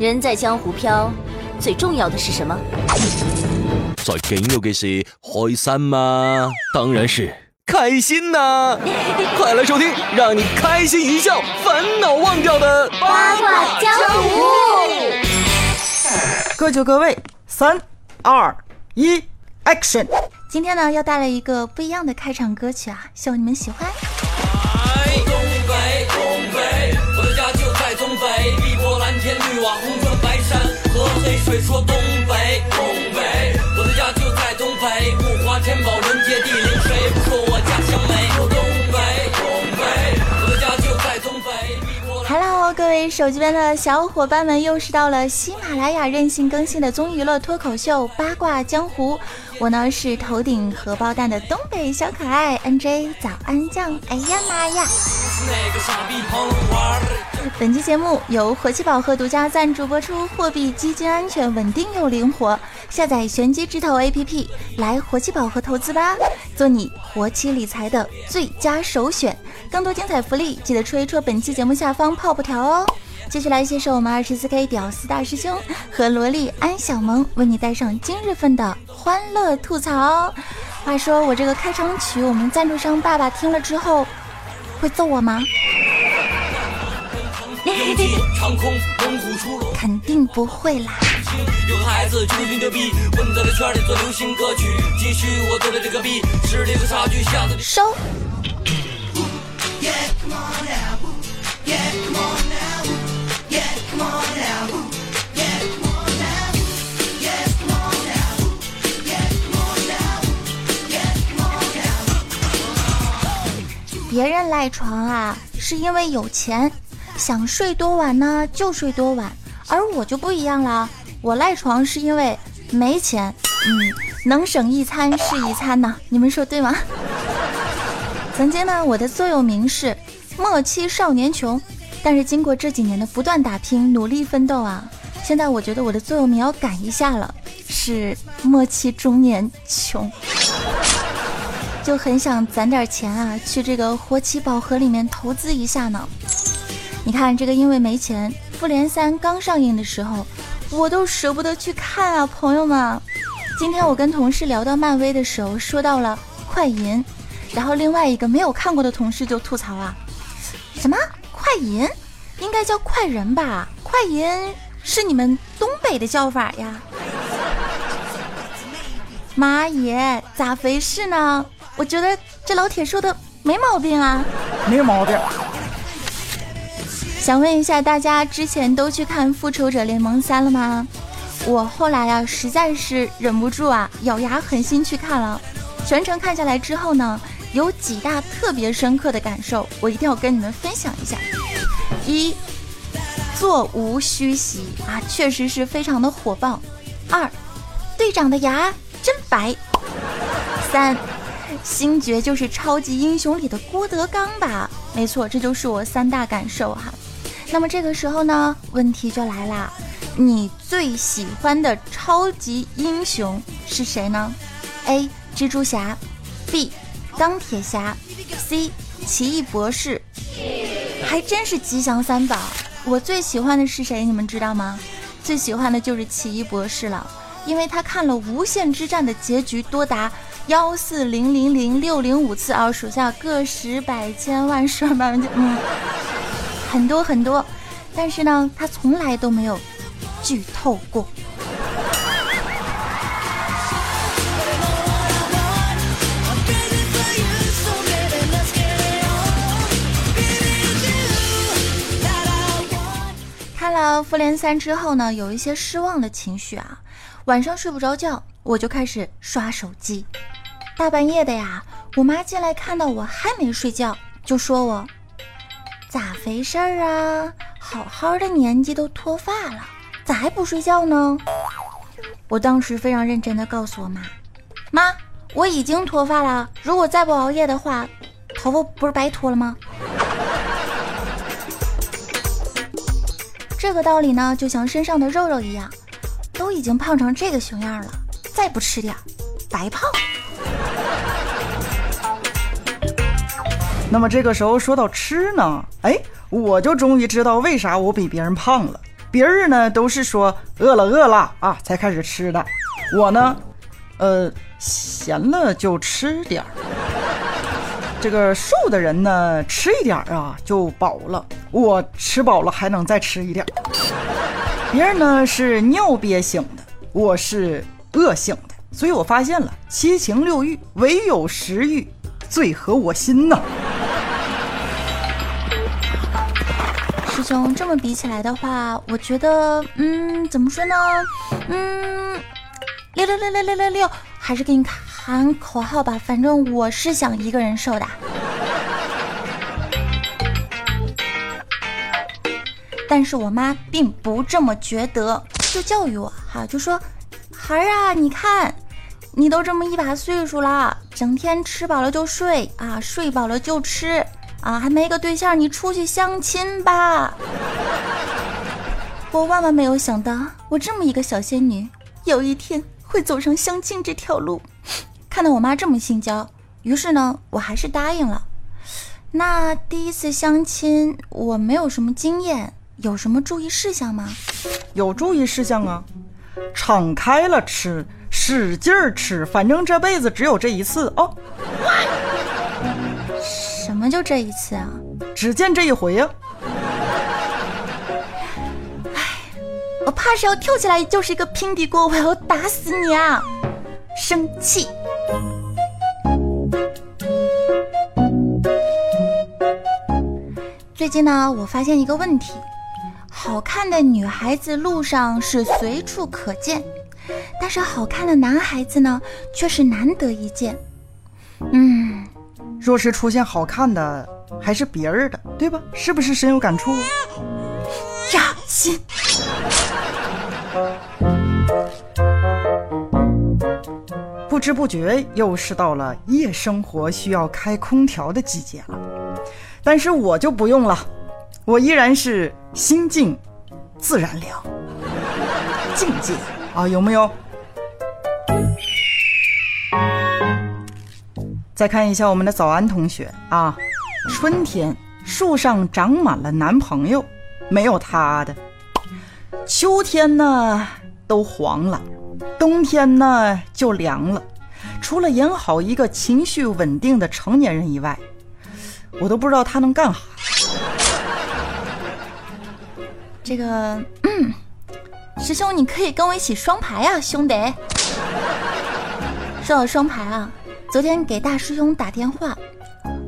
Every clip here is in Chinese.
人在江湖飘，最重要的是什么？最紧要嘅是开心吗？当然是开心呐！快来收听，让你开心一笑，烦恼忘掉的八卦江湖。各就各位，三二一，Action！今天呢，要带来一个不一样的开场歌曲啊，希望你们喜欢。水说东北，东北，我的家就在东北，物华天宝，人杰地灵，谁不说我家乡美？东北，东北，我的家就在东北，碧波蓝。Hello，各位手机边的小伙伴们，又是到了喜马拉雅任性更新的综娱乐脱口秀《八卦江湖》，我呢是头顶荷包蛋的东北小可爱 NJ 早安酱。哎呀妈呀！那个傻逼碰玩。本期节目由活期宝盒独家赞助播出，货币基金安全、稳定又灵活。下载玄机直投 APP，来活期宝盒投资吧，做你活期理财的最佳首选。更多精彩福利，记得戳一戳本期节目下方泡泡条哦。继续来携手我们二十四 K 屌丝大师兄和萝莉安小萌，为你带上今日份的欢乐吐槽。话说我这个开场曲，我们赞助商爸爸听了之后会揍我吗？肯定不会啦。有个孩子就是牛逼，混在这圈里做流行歌曲。继续我做的这个 B，，实力和差距像个收。别人赖床啊，是因为有钱，想睡多晚呢就睡多晚，而我就不一样了，我赖床是因为没钱，嗯，能省一餐是一餐呐，你们说对吗？曾经呢，我的座右铭是“莫欺少年穷”，但是经过这几年的不断打拼、努力奋斗啊，现在我觉得我的座右铭要改一下了，是“莫欺中年穷”。就很想攒点钱啊，去这个活期宝盒里面投资一下呢。你看这个，因为没钱，《复联三》刚上映的时候，我都舍不得去看啊，朋友们。今天我跟同事聊到漫威的时候，说到了快银，然后另外一个没有看过的同事就吐槽啊，什么快银，应该叫快人吧？快银是你们东北的叫法呀？妈耶，咋回事呢？我觉得这老铁说的没毛病啊。没毛病。想问一下大家，之前都去看《复仇者联盟三》了吗？我后来呀、实在是忍不住啊，咬牙狠心去看了。全程看下来之后呢，有几大特别深刻的感受，我一定要跟你们分享一下。一，座无虚席啊，确实是非常的火爆。二，队长的牙真白。三，星爵就是超级英雄里的郭德纲吧？没错，这就是我三大感受哈。那么这个时候呢，问题就来啦，你最喜欢的超级英雄是谁呢？A. 蜘蛛侠，B. 钢铁侠，C. 奇异博士。还真是吉祥三宝。我最喜欢的是谁？你们知道吗？最喜欢的就是奇异博士了，因为他看了无限之战的结局多达幺四零零零六零五次啊，数下个十百千万十万百万千，嗯，很多很多。但是呢，他从来都没有剧透过。看了《复联三》之后呢，有一些失望的情绪啊。晚上睡不着觉，我就开始刷手机。大半夜的呀，我妈进来看到我还没睡觉，就说我咋回事儿啊？好好的年纪都脱发了，咋还不睡觉呢？我当时非常认真的告诉我妈：“妈，我已经脱发了，如果再不熬夜的话，头发不是白脱了吗？”这个道理呢，就像身上的肉肉一样，都已经胖成这个熊样了，再不吃点，白胖。那么这个时候说到吃呢，哎，我就终于知道为啥我比别人胖了，别人呢都是说饿了饿了啊才开始吃的，我呢，呃，闲了就吃点儿。这个瘦的人呢，吃一点儿啊就饱了，我吃饱了还能再吃一点儿。别人呢是尿憋醒的，我是饿醒的，所以我发现了七情六欲，唯有食欲最合我心呐。师兄，这么比起来的话，我觉得，嗯，怎么说呢？嗯，六六六六六六六，还是给你喊口号吧。反正我是想一个人瘦的。但是我妈并不这么觉得，就教育我哈，就说：“孩儿啊，你看，你都这么一把岁数了，整天吃饱了就睡啊，睡饱了就吃。”啊，还没个对象，你出去相亲吧！我万万没有想到，我这么一个小仙女，有一天会走上相亲这条路。看到我妈这么性交，于是呢，我还是答应了。那第一次相亲，我没有什么经验，有什么注意事项吗？有注意事项啊，敞开了吃，使劲儿吃，反正这辈子只有这一次哦。什么就这一次啊？只见这一回呀！哎，我怕是要跳起来就是一个平底锅，我要打死你啊！生气。最近呢，我发现一个问题：好看的女孩子路上是随处可见，但是好看的男孩子呢，却是难得一见。嗯。若是出现好看的，还是别人的，对吧？是不是深有感触？扎心。不知不觉又是到了夜生活需要开空调的季节了，但是我就不用了，我依然是心静自然凉，境界啊，有没有？再看一下我们的早安同学啊，春天树上长满了男朋友，没有他的；秋天呢都黄了，冬天呢就凉了。除了演好一个情绪稳定的成年人以外，我都不知道他能干啥。这个，嗯师兄，你可以跟我一起双排啊，兄弟。说到双排啊。昨天给大师兄打电话，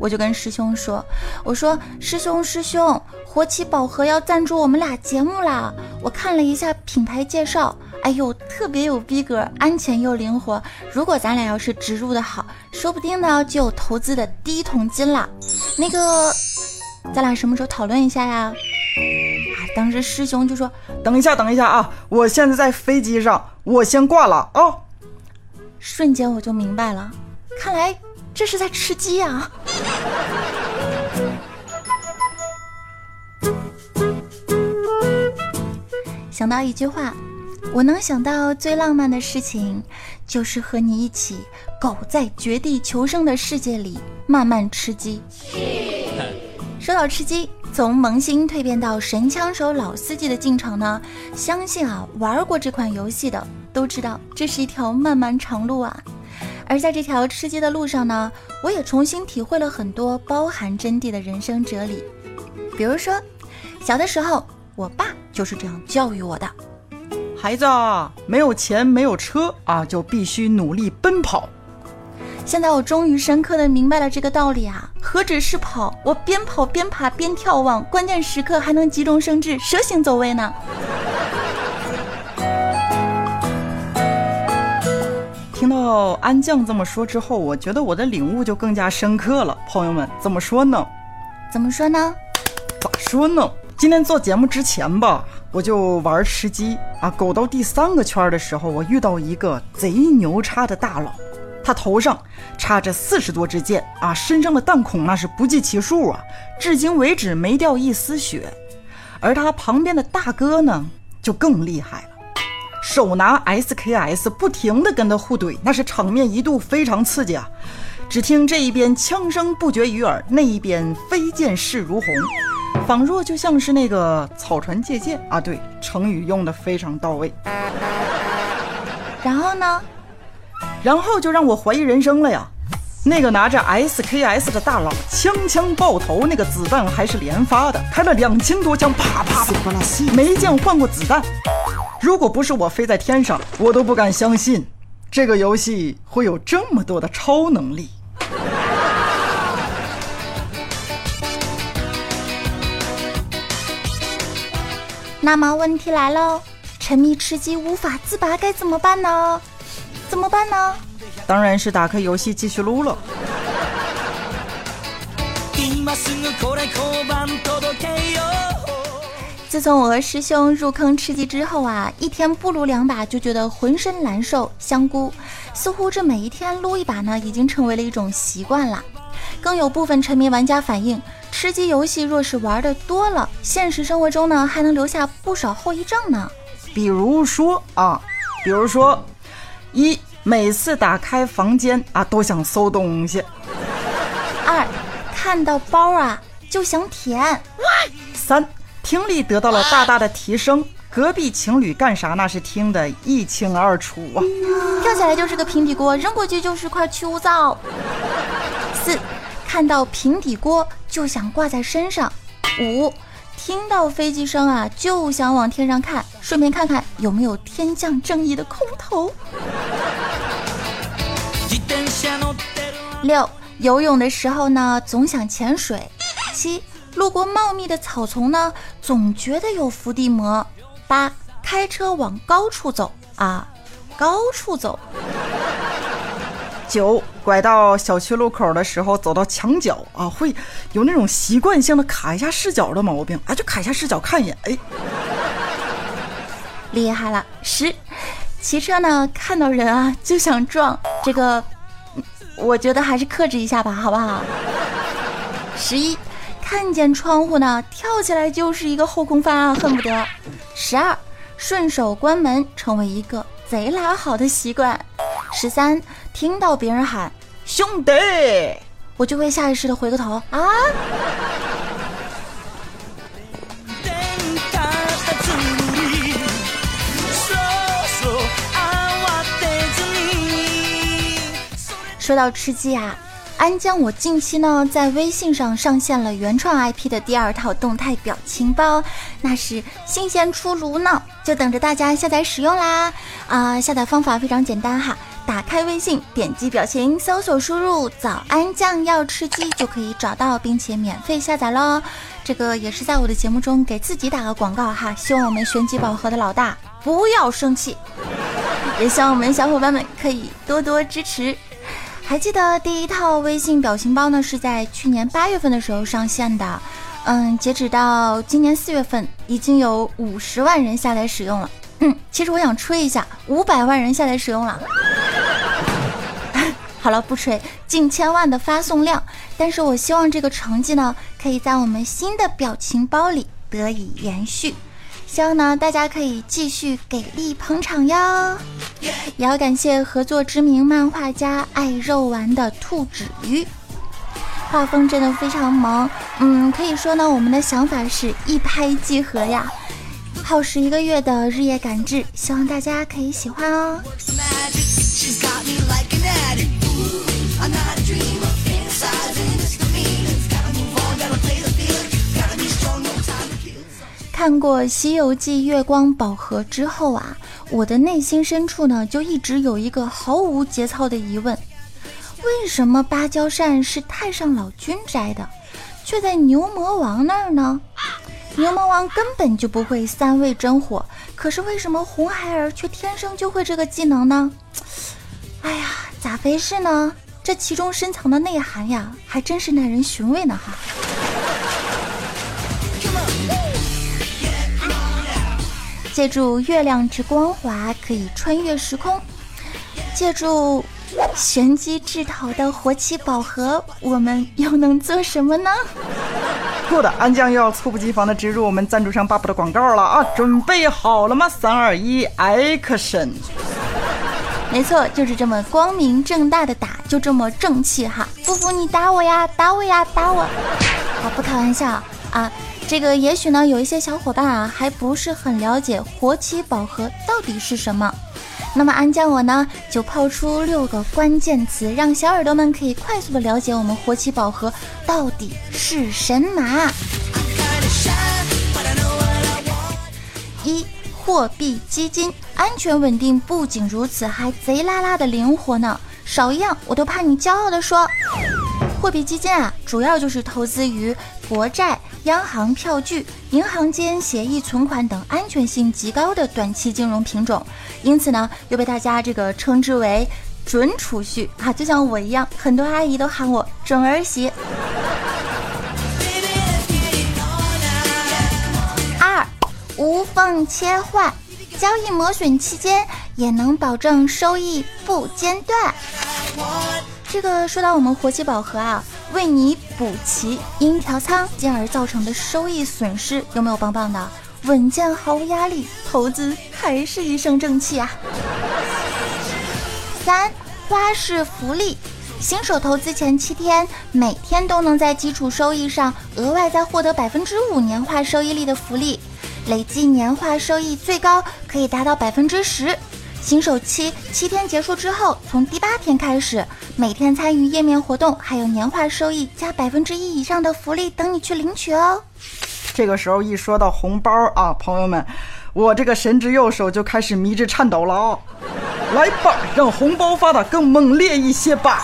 我就跟师兄说：“我说师兄师兄，活期宝盒要赞助我们俩节目啦！我看了一下品牌介绍，哎呦，特别有逼格，安全又灵活。如果咱俩要是植入的好，说不定呢就有投资的第一桶金啦。那个，咱俩什么时候讨论一下呀？”啊，当时师兄就说：“等一下，等一下啊，我现在在飞机上，我先挂了啊。”瞬间我就明白了。看来这是在吃鸡呀！想到一句话，我能想到最浪漫的事情，就是和你一起，狗在绝地求生的世界里慢慢吃鸡。说到吃鸡，从萌新蜕变到神枪手老司机的进程呢，相信啊，玩过这款游戏的都知道，这是一条漫漫长路啊。而在这条吃鸡的路上呢，我也重新体会了很多包含真谛的人生哲理。比如说，小的时候，我爸就是这样教育我的：孩子啊，没有钱，没有车啊，就必须努力奔跑。现在我终于深刻的明白了这个道理啊！何止是跑，我边跑边爬边眺望，关键时刻还能急中生智，蛇形走位呢。听到安酱这么说之后，我觉得我的领悟就更加深刻了。朋友们，怎么说呢？怎么说呢？咋说呢？今天做节目之前吧，我就玩吃鸡啊，狗到第三个圈的时候，我遇到一个贼牛叉的大佬，他头上插着四十多支箭啊，身上的弹孔那是不计其数啊，至今为止没掉一丝血。而他旁边的大哥呢，就更厉害了。手拿 SKS，不停地跟他互怼，那是场面一度非常刺激啊！只听这一边枪声不绝于耳，那一边飞剑势如虹，仿若就像是那个草船借箭啊！对，成语用的非常到位。然后呢？然后就让我怀疑人生了呀！那个拿着 SKS 的大佬，枪枪爆头，那个子弹还是连发的，开了两千多枪，啪啪啪，没见换过子弹。如果不是我飞在天上，我都不敢相信这个游戏会有这么多的超能力。那么问题来了，沉迷吃鸡无法自拔该怎么办呢？怎么办呢？当然是打开游戏继续撸了。自从我和师兄入坑吃鸡之后啊，一天不撸两把就觉得浑身难受。香菇，似乎这每一天撸一把呢，已经成为了一种习惯了。更有部分沉迷玩家反映，吃鸡游戏若是玩的多了，现实生活中呢还能留下不少后遗症呢。比如说啊，比如说，一每次打开房间啊都想搜东西；二看到包啊就想舔；三听力得到了大大的提升，隔壁情侣干啥那是听得一清二楚啊。跳起来就是个平底锅，扔过去就是块去污皂。四看到平底锅就想挂在身上，五听到飞机声啊就想往天上看，顺便看看有没有天降正义的空投。六游泳的时候呢总想潜水。七路过茂密的草丛呢总觉得有伏地魔。八开车往高处走啊，高处走。九拐到小区路口的时候，走到墙角啊，会有那种习惯性的卡一下视角的毛病啊，就卡一下视角看一眼，哎，厉害了。十骑车呢，看到人啊就想撞，这个我觉得还是克制一下吧，好不好？十一看见窗户呢，跳起来就是一个后空翻啊，恨不得。十二顺手关门，成为一个贼拉好的习惯。十三，听到别人喊兄弟，我就会下意识的回个头啊。说到吃鸡啊，安江我近期呢在微信上上线了原创 IP 的第二套动态表情包，那是新鲜出炉呢，就等着大家下载使用啦。啊，下载方法非常简单哈。打开微信，点击表情，搜索输入“早安酱要吃鸡”就可以找到，并且免费下载喽。这个也是在我的节目中给自己打个广告哈，希望我们玄机宝盒的老大不要生气，也希望我们小伙伴们可以多多支持。还记得第一套微信表情包呢，是在去年八月份的时候上线的，嗯，截止到今年四月份，已经有五十万人下载使用了。嗯，其实我想吹一下，五百万人下载使用了。好了，不吹，近千万的发送量。但是我希望这个成绩呢，可以在我们新的表情包里得以延续。希望呢，大家可以继续给力捧场哟。也要感谢合作知名漫画家爱肉丸的兔子鱼，画风真的非常萌。嗯，可以说呢，我们的想法是一拍即合呀。耗时一个月的日夜赶制，希望大家可以喜欢哦。看过《西游记》月光宝盒之后啊，我的内心深处呢，就一直有一个毫无节操的疑问：为什么芭蕉扇是太上老君摘的，却在牛魔王那儿呢？牛魔王根本就不会三味真火，可是为什么红孩儿却天生就会这个技能呢？哎呀，咋回事呢？这其中深藏的内涵呀，还真是耐人寻味呢哈。借助月亮之光华，可以穿越时空；借助玄机制陶的活起宝盒，我们又能做什么呢？够的，安酱又要猝不及防的植入我们赞助商爸爸的广告了啊！准备好了吗？三二一，Action！没错，就是这么光明正大的打，就这么正气哈！不服你打我呀，打我呀，打我！好，不开玩笑啊。这个也许呢，有一些小伙伴啊，还不是很了解活期宝盒到底是什么。那么安酱我呢，就抛出六个关键词，让小耳朵们可以快速的了解我们活期宝盒到底是神马。一、货币基金，安全稳定，不仅如此，还贼拉拉的灵活呢。少一样，我都怕你骄傲的说。货币基金啊，主要就是投资于国债、央行票据、银行间协议存款等安全性极高的短期金融品种，因此呢，又被大家这个称之为准储蓄啊，就像我一样，很多阿姨都喊我准儿媳。二，无缝切换，交易磨损期间也能保证收益不间断。这个说到我们活期宝盒啊，为你补齐因调仓进而造成的收益损失，有没有棒棒的？稳健毫无压力，投资还是一身正气啊！三花式福利，新手投资前七天，每天都能在基础收益上额外再获得百分之五年化收益率的福利，累计年化收益最高可以达到百分之十。新手期七天结束之后，从第八天开始，每天参与页面活动，还有年化收益加百分之一以上的福利等你去领取哦。这个时候一说到红包啊，朋友们，我这个神之右手就开始迷之颤抖了啊！来吧，让红包发的更猛烈一些吧！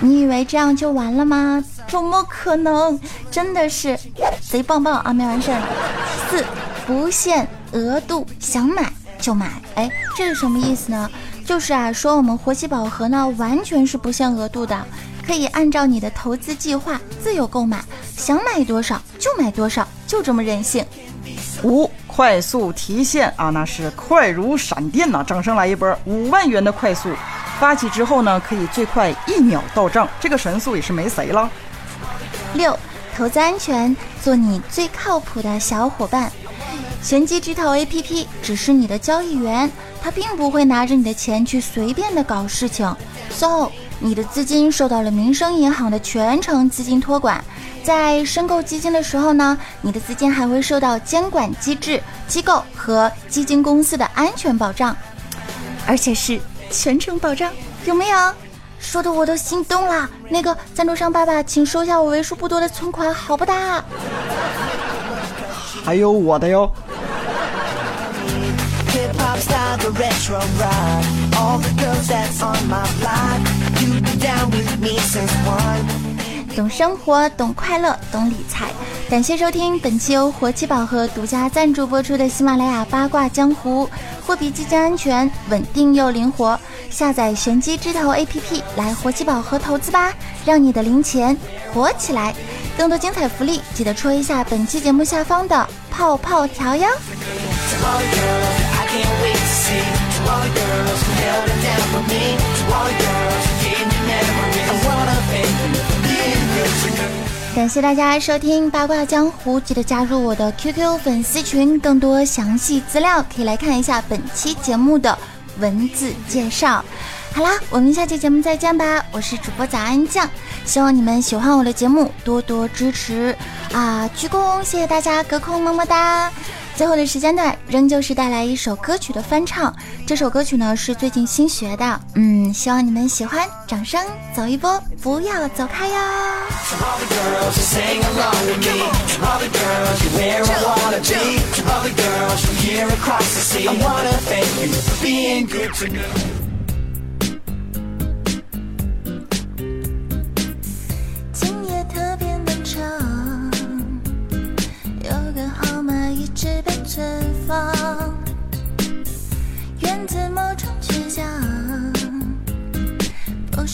你以为这样就完了吗？怎么可能？真的是贼棒棒啊！没完事儿。四不限额度，想买就买。哎，这是什么意思呢？就是啊，说我们活期宝盒呢，完全是不限额度的，可以按照你的投资计划自由购买，想买多少就买多少，就这么任性。五快速提现啊，那是快如闪电呐！掌声来一波，五万元的快速发起之后呢，可以最快一秒到账，这个神速也是没谁了。六，投资安全，做你最靠谱的小伙伴。玄机直投 APP 只是你的交易员，他并不会拿着你的钱去随便的搞事情。So，你的资金受到了民生银行的全程资金托管，在申购基金的时候呢，你的资金还会受到监管机制、机构和基金公司的安全保障，而且是全程保障，有没有？说的我都心动了。那个赞助商爸爸，请收下我为数不多的存款，好不哒？还有我的哟。懂生活，懂快乐，懂理财。感谢收听本期由活期宝盒独家赞助播出的喜马拉雅八卦江湖。货币基金安全、稳定又灵活，下载玄机之投 APP 来活期宝盒投资吧，让你的零钱活起来。更多精彩福利，记得戳一下本期节目下方的泡泡条哟。感谢大家收听八卦江湖，记得加入我的 QQ 粉丝群，更多详细资料可以来看一下本期节目的文字介绍。好啦，我们下期节目再见吧！我是主播早安酱，希望你们喜欢我的节目，多多支持啊！鞠躬，谢谢大家，隔空么么哒。最后的时间段，仍旧是带来一首歌曲的翻唱。这首歌曲呢是最近新学的，嗯，希望你们喜欢。掌声走一波，不要走开哟！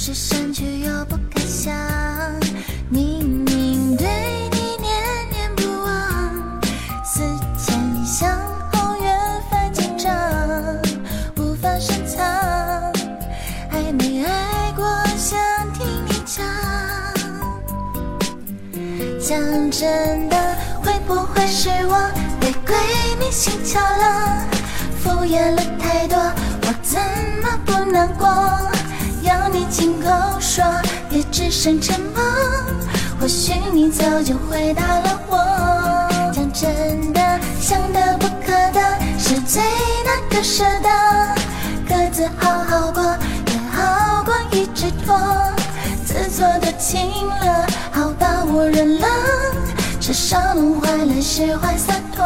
是删去又不敢想，明明对你念念不忘，思前想后越发紧张，无法深藏，爱没爱过，想听你讲。讲真的，会不会是我被鬼迷心窍了？敷衍了说，也只剩沉默。或许你早就回答了我。讲真的，想得不可得，是最难割舍的。各自好好过，也好过一直拖。自作多情了，好吧，我认了。至少能换来释怀洒脱。